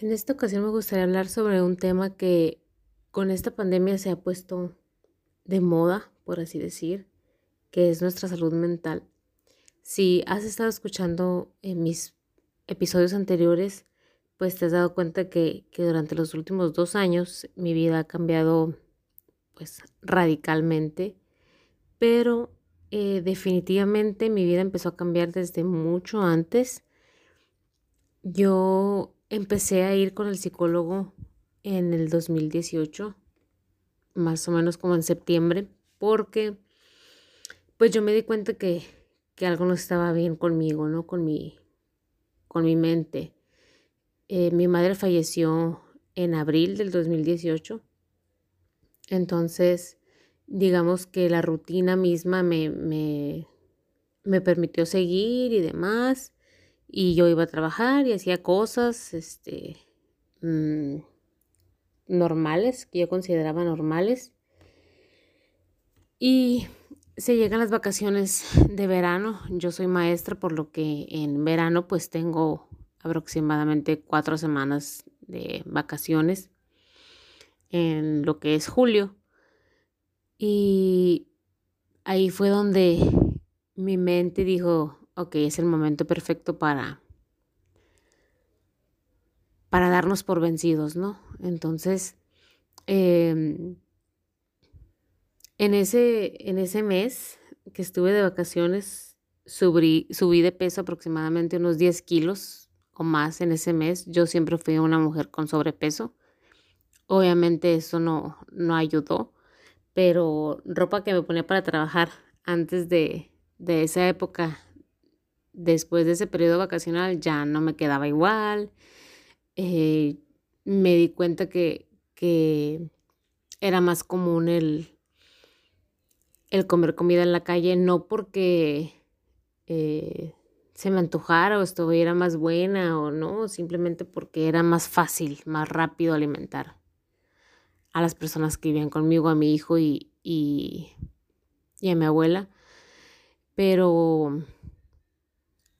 En esta ocasión me gustaría hablar sobre un tema que con esta pandemia se ha puesto de moda, por así decir, que es nuestra salud mental. Si has estado escuchando en mis episodios anteriores, pues te has dado cuenta que, que durante los últimos dos años mi vida ha cambiado pues radicalmente, pero eh, definitivamente mi vida empezó a cambiar desde mucho antes. Yo empecé a ir con el psicólogo en el 2018, más o menos como en septiembre, porque pues yo me di cuenta que, que algo no estaba bien conmigo, ¿no? Con mi, con mi mente. Eh, mi madre falleció en abril del 2018 entonces, digamos que la rutina misma me, me, me permitió seguir y demás. Y yo iba a trabajar y hacía cosas este, mm, normales, que yo consideraba normales. Y se llegan las vacaciones de verano. Yo soy maestra, por lo que en verano pues tengo aproximadamente cuatro semanas de vacaciones en lo que es julio. Y ahí fue donde mi mente dijo, ok, es el momento perfecto para, para darnos por vencidos, ¿no? Entonces, em, en, ese, en ese mes que estuve de vacaciones, subí, subí de peso aproximadamente unos 10 kilos o más en ese mes. Yo siempre fui una mujer con sobrepeso. Obviamente eso no, no ayudó, pero ropa que me ponía para trabajar antes de, de esa época, después de ese periodo vacacional, ya no me quedaba igual. Eh, me di cuenta que, que era más común el, el comer comida en la calle, no porque eh, se me antojara o estuviera más buena o no, simplemente porque era más fácil, más rápido alimentar a las personas que vivían conmigo, a mi hijo y, y, a mi abuela. Pero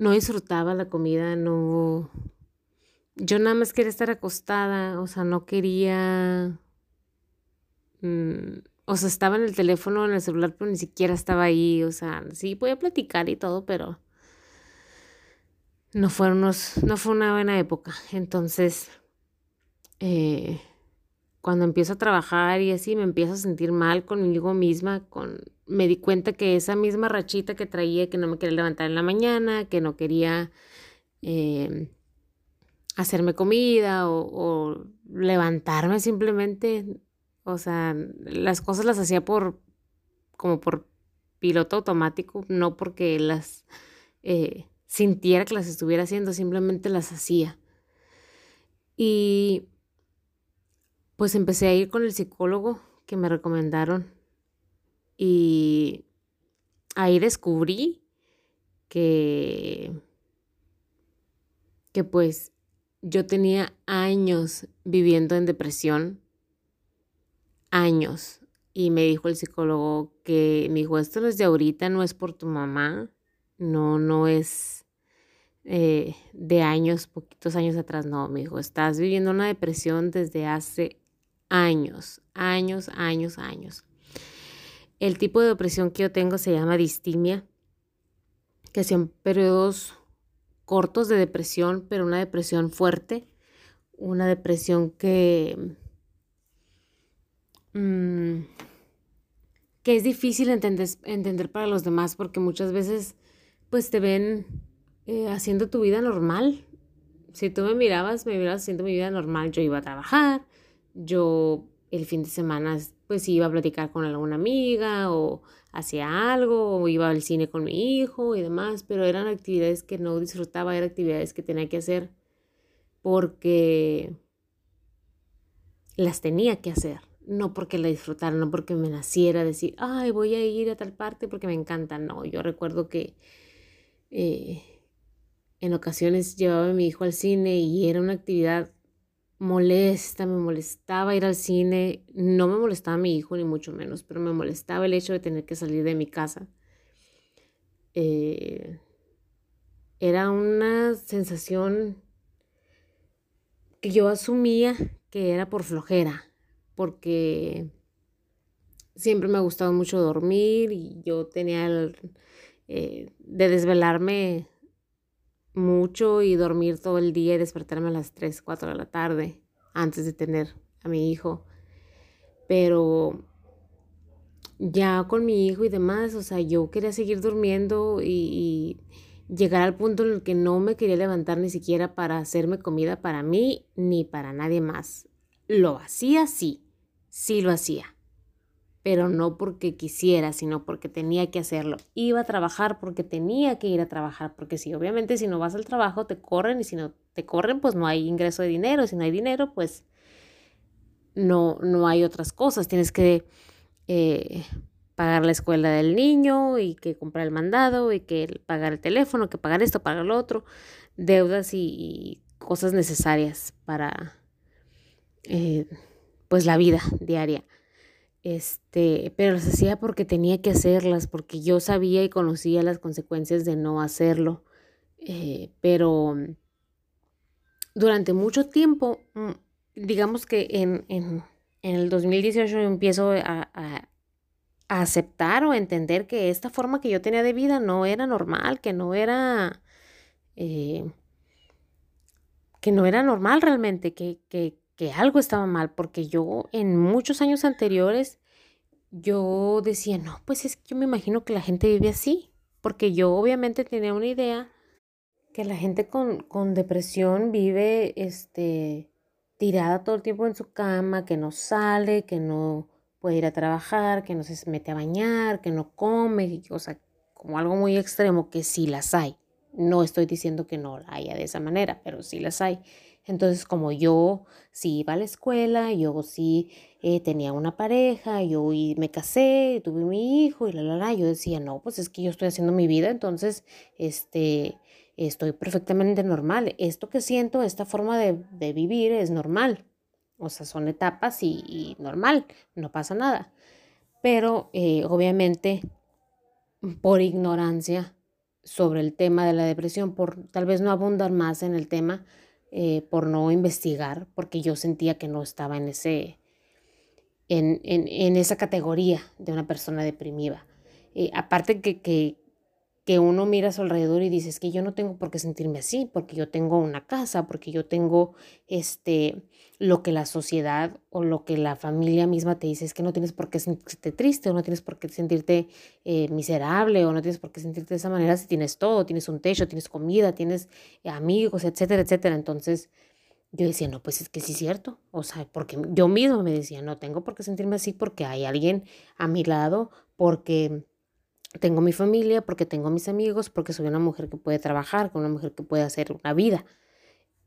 no disfrutaba la comida, no... Yo nada más quería estar acostada, o sea, no quería... Mm, o sea, estaba en el teléfono, en el celular, pero ni siquiera estaba ahí, o sea, sí podía platicar y todo, pero no fue, no fue una buena época. Entonces, eh, cuando empiezo a trabajar y así me empiezo a sentir mal conmigo misma, con me di cuenta que esa misma rachita que traía, que no me quería levantar en la mañana, que no quería em, hacerme comida o, o, levantarme simplemente, o sea, las cosas las hacía por como por piloto automático, no porque las eh, sintiera que las estuviera haciendo, simplemente las hacía. Y pues empecé a ir con el psicólogo que me recomendaron y ahí descubrí que que pues yo tenía años viviendo en depresión, años. Y me dijo el psicólogo que me dijo, esto no es de ahorita, no es por tu mamá, no, no es eh, de años, poquitos años atrás, no, me dijo, estás viviendo una depresión desde hace años, años, años, años. El tipo de depresión que yo tengo se llama distimia, que son periodos cortos de depresión, pero una depresión fuerte, una depresión que, mm, que es difícil entender, entender, para los demás porque muchas veces pues te ven eh, haciendo tu vida normal. Si tú me mirabas, me mirabas haciendo mi vida normal, yo iba a trabajar, yo el fin de semana pues iba a platicar con alguna amiga o hacía algo o iba al cine con mi hijo y demás, pero eran actividades que no disfrutaba, eran actividades que tenía que hacer porque las tenía que hacer, no porque la disfrutara, no porque me naciera decir, ay, voy a ir a tal parte porque me encanta, no, yo recuerdo que eh, en ocasiones llevaba a mi hijo al cine y era una actividad molesta, me molestaba ir al cine, no me molestaba mi hijo ni mucho menos, pero me molestaba el hecho de tener que salir de mi casa. Eh, era una sensación que yo asumía que era por flojera, porque siempre me ha gustado mucho dormir y yo tenía el, eh, de desvelarme mucho y dormir todo el día y despertarme a las 3, 4 de la tarde antes de tener a mi hijo. Pero ya con mi hijo y demás, o sea, yo quería seguir durmiendo y, llegar al punto en el que no me quería levantar ni siquiera para hacerme comida para mí ni para nadie más. Lo hacía, sí, sí lo hacía, pero no porque quisiera, sino porque tenía que hacerlo. Iba a trabajar porque tenía que ir a trabajar, porque si obviamente si no vas al trabajo te corren y si no te corren pues no hay ingreso de dinero, si no hay dinero pues no, no hay otras cosas, tienes que eh, pagar la escuela del niño y que comprar el mandado y que pagar el teléfono, que pagar esto, pagar lo otro, deudas y, cosas necesarias para eh, pues la vida diaria. Este, pero las hacía porque tenía que hacerlas, porque yo sabía y conocía las consecuencias de no hacerlo. Eh, pero durante mucho tiempo, mm, digamos que en, en, en el 2018 empiezo a, aceptar o entender que esta forma que yo tenía de vida no era normal, que no era, eh, que no era normal realmente, que, que, que algo estaba mal, porque yo en muchos años anteriores, yo decía, no, pues es que yo me imagino que la gente vive así, porque yo obviamente tenía una idea que la gente con, con depresión vive, este, tirada todo el tiempo en su cama, que no sale, que no puede ir a trabajar, que no se mete a bañar, que no come, o sea, como algo muy extremo, que sí las hay. No estoy diciendo que no la haya de esa manera, pero sí las hay. Entonces, como yo sí iba a la escuela, yo sí eh, tenía una pareja, yo me casé, tuve mi hijo y la, la, la, yo decía, no, pues es que yo estoy haciendo mi vida, entonces, este, estoy perfectamente normal. Esto que siento, esta forma de, de vivir es normal. O sea, son etapas y, normal, no pasa nada. Pero eh, obviamente por ignorancia sobre el tema de la depresión, por tal vez no abundar más en el tema, eh, por no investigar, porque yo sentía que no estaba en, ese, en, en, en esa categoría de una persona deprimida. Eh, aparte que, que, que uno mira a su alrededor y dice, es que yo no tengo por qué sentirme así, porque yo tengo una casa, porque yo tengo este, lo que la sociedad o lo que la familia misma te dice, es que no tienes por qué sentirte triste o no tienes por qué sentirte eh, miserable o no tienes por qué sentirte de esa manera si tienes todo, tienes un techo, tienes comida, tienes amigos, etcétera, etcétera. Entonces yo decía, no, pues es que sí es cierto, o sea, porque yo mismo me decía, no tengo por qué sentirme así porque hay alguien a mi lado, porque tengo mi familia, porque tengo mis amigos, porque soy una mujer que puede trabajar, una mujer que puede hacer una vida.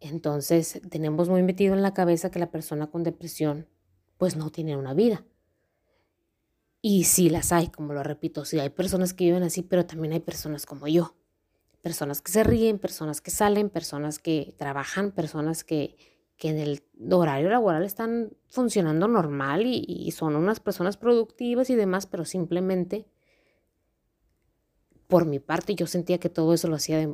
Entonces tenemos muy metido en la cabeza que la persona con depresión pues no tiene una vida. Y sí las hay, como lo repito, sí hay personas que viven así, pero también hay personas como yo. Personas que se ríen, personas que salen, personas que trabajan, personas que, que en el horario laboral están funcionando normal y, y son unas personas productivas y demás, pero simplemente por mi parte yo sentía que todo eso lo hacía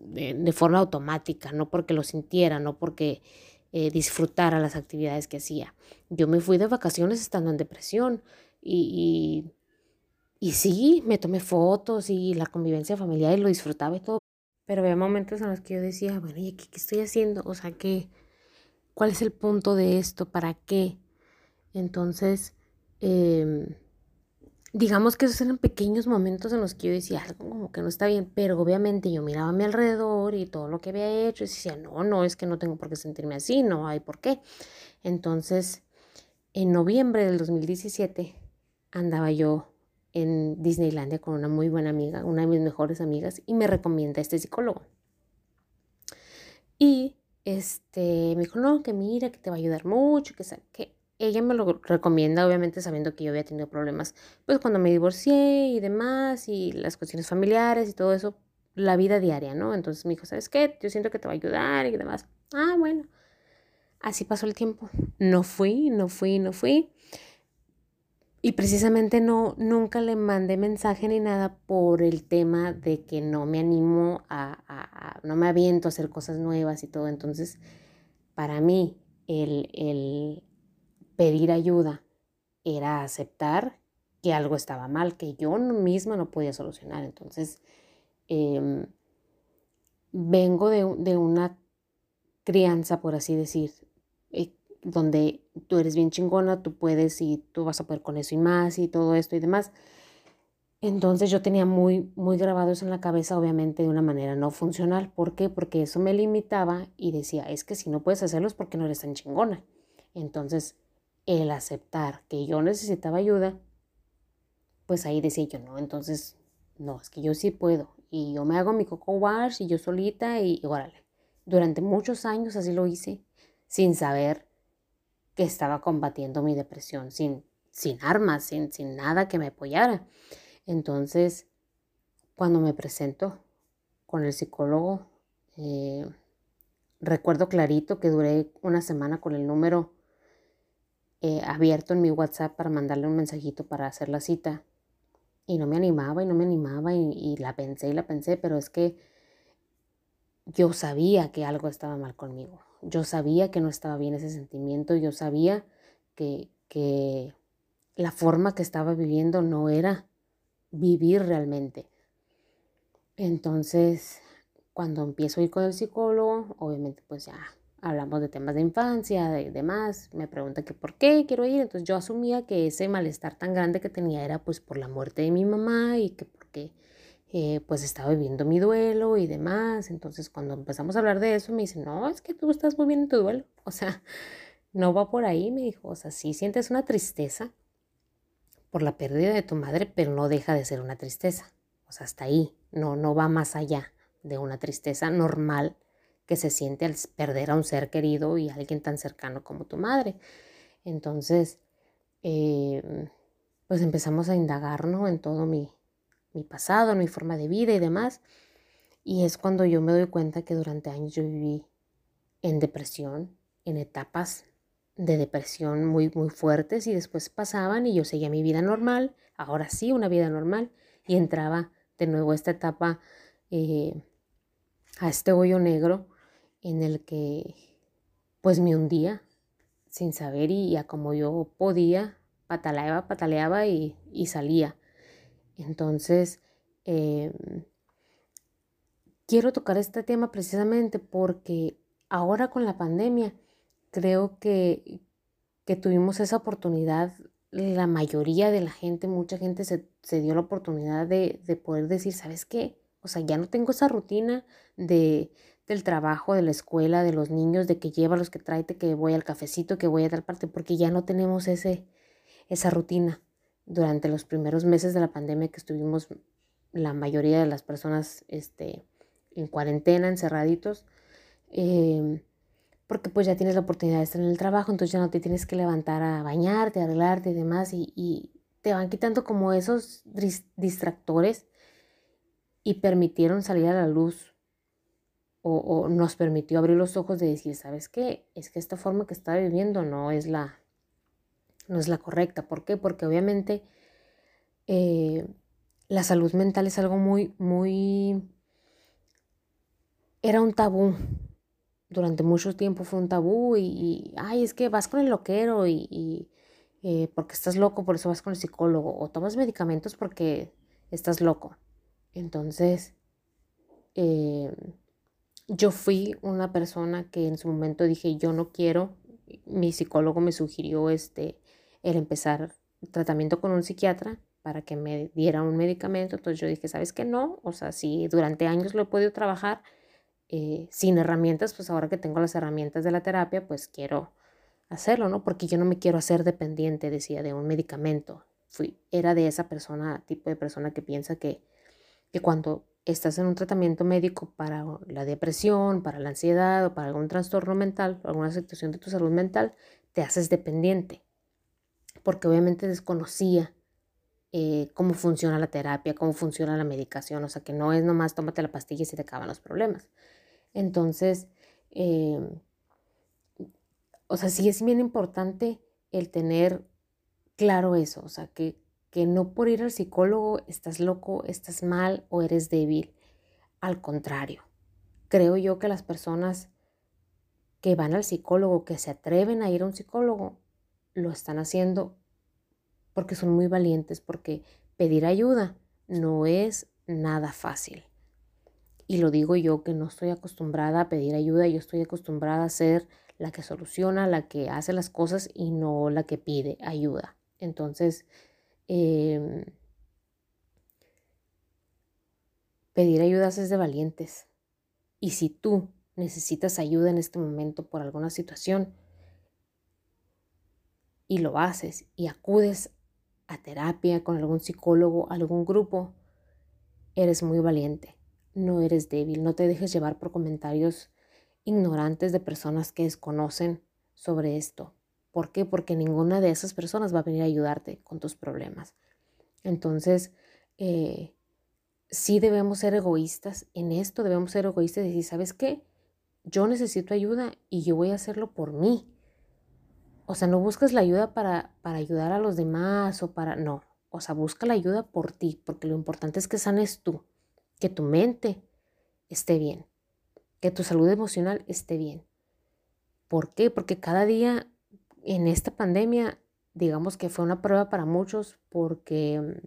de, forma automática, no porque lo sintiera, no porque eh, disfrutara las actividades que hacía. Yo me fui de vacaciones estando en depresión y, y, sí, me tomé fotos y la convivencia familiar y lo disfrutaba y todo. Pero había momentos en los que yo decía, bueno, ¿y qué, qué estoy haciendo? O sea, ¿qué, ¿cuál es el punto de esto? ¿Para qué? Entonces, eh, digamos que esos eran pequeños momentos en los que yo decía algo como que no está bien, pero obviamente yo miraba a mi alrededor y todo lo que había hecho y decía, no, no, es que no tengo por qué sentirme así, no hay por qué. Entonces, en noviembre del 2017 andaba yo en Disneylandia con una muy buena amiga, una de mis mejores amigas, y me recomienda este psicólogo. Y este, me dijo, no, que mira, que te va a ayudar mucho, que, que ella me lo recomienda, obviamente sabiendo que yo había tenido problemas, pues cuando me divorcié y demás, y las cuestiones familiares y todo eso, la vida diaria, ¿no? Entonces me dijo, ¿sabes qué? Yo siento que te va a ayudar y demás. Ah, bueno. Así pasó el tiempo. No fui, no fui, no fui. Y precisamente no, nunca le mandé mensaje ni nada por el tema de que no me animo a, a, a no me aviento a hacer cosas nuevas y todo. Entonces, para mí el, el pedir ayuda era aceptar que algo estaba mal, que yo misma no podía solucionar. Entonces, em, vengo de, de, una crianza, por así decir, eh, donde tú eres bien chingona, tú puedes y tú vas a poder con eso y más y todo esto y demás. Entonces yo tenía muy, muy grabado eso en la cabeza, obviamente de una manera no funcional. ¿Por qué? Porque eso me limitaba y decía, es que si no puedes hacerlo es porque no eres tan chingona. Entonces, el aceptar que yo necesitaba ayuda, pues ahí decía yo, no, entonces, no, es que yo sí puedo. Y yo me hago mi coco wash y yo solita y, y órale. Durante muchos años así lo hice, sin saber que estaba combatiendo mi depresión, sin, sin armas, sin, sin nada que me apoyara. Entonces, cuando me presento con el psicólogo, eh, recuerdo clarito que duré una semana con el número eh, abierto en mi WhatsApp para mandarle un mensajito para hacer la cita. Y no me animaba y no me animaba y, y la pensé y la pensé, pero es que yo sabía que algo estaba mal conmigo. Yo sabía que no estaba bien ese sentimiento. Yo sabía que, que la forma que estaba viviendo no era vivir realmente. Entonces, cuando empiezo a ir con el psicólogo, obviamente pues ya hablamos de temas de infancia, de demás, me pregunta que por qué quiero ir, entonces yo asumía que ese malestar tan grande que tenía era pues por la muerte de mi mamá y que porque eh, pues estaba viviendo mi duelo y demás, entonces cuando empezamos a hablar de eso me dice, no, es que tú estás muy bien en tu duelo, o sea, no va por ahí, me dijo, o sea, sí sientes una tristeza, por la pérdida de tu madre, pero no deja de ser una tristeza. O sea, hasta ahí, no, no va más allá de una tristeza normal que se siente al perder a un ser querido y a alguien tan cercano como tu madre. Entonces, eh, pues empezamos a indagar en todo mi, mi pasado, mi forma de vida y demás. Y es cuando yo me doy cuenta que durante años yo viví en depresión, en etapas de depresión muy, muy fuertes y después pasaban y yo seguía mi vida normal, ahora sí, una vida normal, y entraba de nuevo a esta etapa, eh, a este hoyo negro en el que pues me hundía sin saber y, a como yo podía, pataleaba, pataleaba y, salía. Entonces, em, quiero tocar este tema precisamente porque ahora con la pandemia, creo que, que tuvimos esa oportunidad, la mayoría de la gente, mucha gente se, dio la oportunidad de, de, poder decir, ¿sabes qué? O sea, ya no tengo esa rutina de, del trabajo, de la escuela, de los niños, de que lleva los que tráete, que voy al cafecito, que voy a tal parte, porque ya no tenemos ese, esa rutina. Durante los primeros meses de la pandemia que estuvimos la mayoría de las personas este, en cuarentena, encerraditos, eh, porque pues ya tienes la oportunidad de estar en el trabajo, entonces ya no te tienes que levantar a bañarte, a arreglarte y demás, y, te van quitando como esos distractores y permitieron salir a la luz o, nos permitió abrir los ojos de decir, ¿sabes qué? Es que esta forma que está viviendo no es la, no es la correcta. ¿Por qué? Porque obviamente eh, la salud mental es algo muy, muy... Era un tabú durante mucho tiempo fue un tabú y, ay, es que vas con el loquero y, eh, porque estás loco, por eso vas con el psicólogo, o tomas medicamentos porque estás loco. Entonces, eh, yo fui una persona que en su momento dije, yo no quiero, mi psicólogo me sugirió este, el empezar tratamiento con un psiquiatra para que me diera un medicamento, entonces yo dije, ¿sabes qué? No, o sea, si durante años lo he podido trabajar, eh, sin herramientas, pues ahora que tengo las herramientas de la terapia, pues quiero hacerlo, ¿no? Porque yo no me quiero hacer dependiente, decía, de un medicamento. Fui, era de esa persona, tipo de persona que piensa que, que cuando estás en un tratamiento médico para la depresión, para la ansiedad o para algún trastorno mental, alguna situación de tu salud mental, te haces dependiente. Porque obviamente desconocía eh, cómo funciona la terapia, cómo funciona la medicación, o sea que no es nomás tómate la pastilla y se te acaban los problemas. Entonces, em, o sea, sí es bien importante el tener claro eso, o sea, que, que no por ir al psicólogo estás loco, estás mal o eres débil. Al contrario, creo yo que las personas que van al psicólogo, que se atreven a ir a un psicólogo, lo están haciendo porque son muy valientes, porque pedir ayuda no es nada fácil. Y lo digo yo que no estoy acostumbrada a pedir ayuda, yo estoy acostumbrada a ser la que soluciona, la que hace las cosas y no la que pide ayuda. Entonces, em, pedir ayuda es de valientes. Y si tú necesitas ayuda en este momento por alguna situación y lo haces y acudes a terapia con algún psicólogo, algún grupo, eres muy valiente, no eres débil, no te dejes llevar por comentarios ignorantes de personas que desconocen sobre esto. ¿Por qué? Porque ninguna de esas personas va a venir a ayudarte con tus problemas. Entonces, eh, sí debemos ser egoístas en esto, debemos ser egoístas y decir, ¿sabes qué? Yo necesito ayuda y yo voy a hacerlo por mí. O sea, no buscas la ayuda para, para ayudar a los demás o para... No, o sea, busca la ayuda por ti, porque lo importante es que sanes tú, que tu mente esté bien, que tu salud emocional esté bien. ¿Por qué? Porque cada día en esta pandemia, digamos que fue una prueba para muchos porque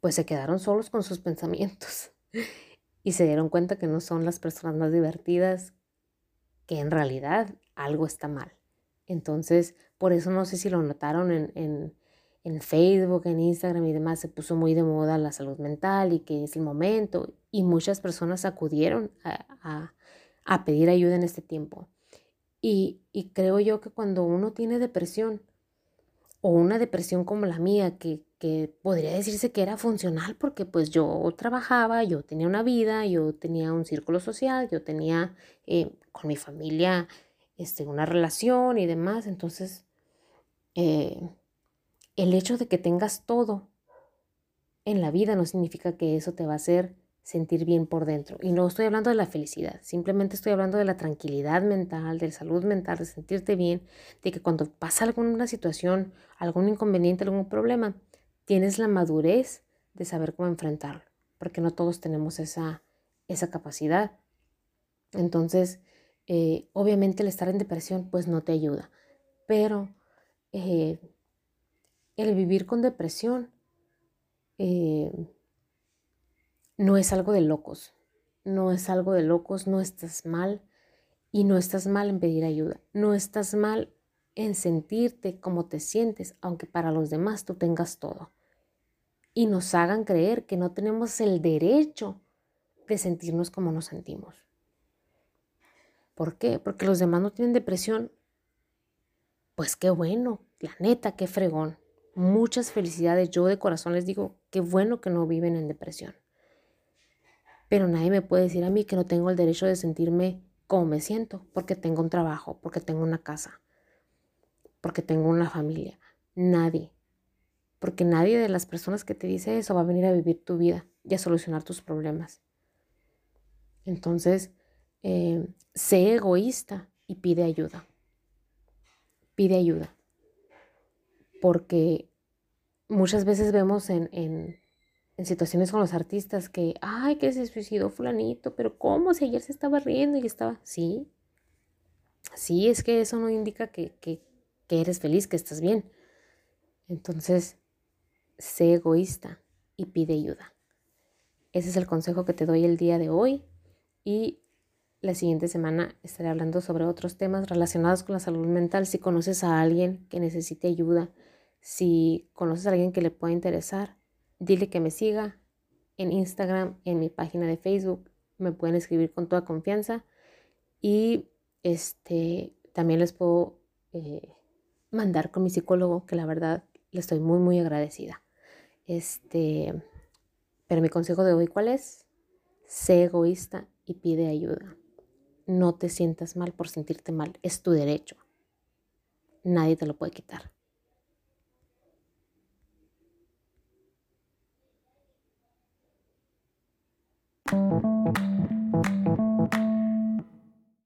pues se quedaron solos con sus pensamientos y se dieron cuenta que no son las personas más divertidas, que en realidad algo está mal. Entonces, por eso no sé si lo notaron en, en, Facebook, en Instagram y demás, se puso muy de moda la salud mental y que es el momento y muchas personas acudieron a, a pedir ayuda en este tiempo. Y, creo yo que cuando uno tiene depresión, o una depresión como la mía, que, podría decirse que era funcional porque pues yo trabajaba, yo tenía una vida, yo tenía un círculo social, yo tenía eh, con mi familia este, una relación y demás. Entonces, eh, el hecho de que tengas todo en la vida no significa que eso te va a hacer sentir bien por dentro. Y no estoy hablando de la felicidad, simplemente estoy hablando de la tranquilidad mental, de la salud mental, de sentirte bien, de que cuando pasa alguna situación, algún inconveniente, algún problema, tienes la madurez de saber cómo enfrentarlo, porque no todos tenemos esa, esa capacidad. Entonces, eh, obviamente el estar en depresión pues no te ayuda, pero eh, el vivir con depresión eh, no es algo de locos, no es algo de locos, no estás mal y no estás mal en pedir ayuda, no estás mal en sentirte como te sientes, aunque para los demás tú tengas todo. Y nos hagan creer que no tenemos el derecho de sentirnos como nos sentimos. ¿Por qué? Porque los demás no tienen depresión. Pues qué bueno, la neta, qué fregón. Muchas felicidades. Yo de corazón les digo, qué bueno que no viven en depresión. Pero nadie me puede decir a mí que no tengo el derecho de sentirme como me siento, porque tengo un trabajo, porque tengo una casa, porque tengo una familia. Nadie. Porque nadie de las personas que te dice eso va a venir a vivir tu vida y a solucionar tus problemas. Entonces, eh, sé egoísta y pide ayuda. Pide ayuda. Porque muchas veces vemos en, en en situaciones con los artistas que, ay, que se suicidó fulanito, pero ¿cómo? Si ayer se estaba riendo y estaba, sí, sí, es que eso no indica que, que, que eres feliz, que estás bien. Entonces, sé egoísta y pide ayuda. Ese es el consejo que te doy el día de hoy y la siguiente semana estaré hablando sobre otros temas relacionados con la salud mental. Si conoces a alguien que necesite ayuda, si conoces a alguien que le pueda interesar, Dile que me siga en Instagram, en mi página de Facebook. Me pueden escribir con toda confianza. Y este, también les puedo eh, mandar con mi psicólogo, que la verdad le estoy muy, muy agradecida. Este, pero mi consejo de hoy, ¿cuál es? Sé egoísta y pide ayuda. No te sientas mal por sentirte mal. Es tu derecho. Nadie te lo puede quitar.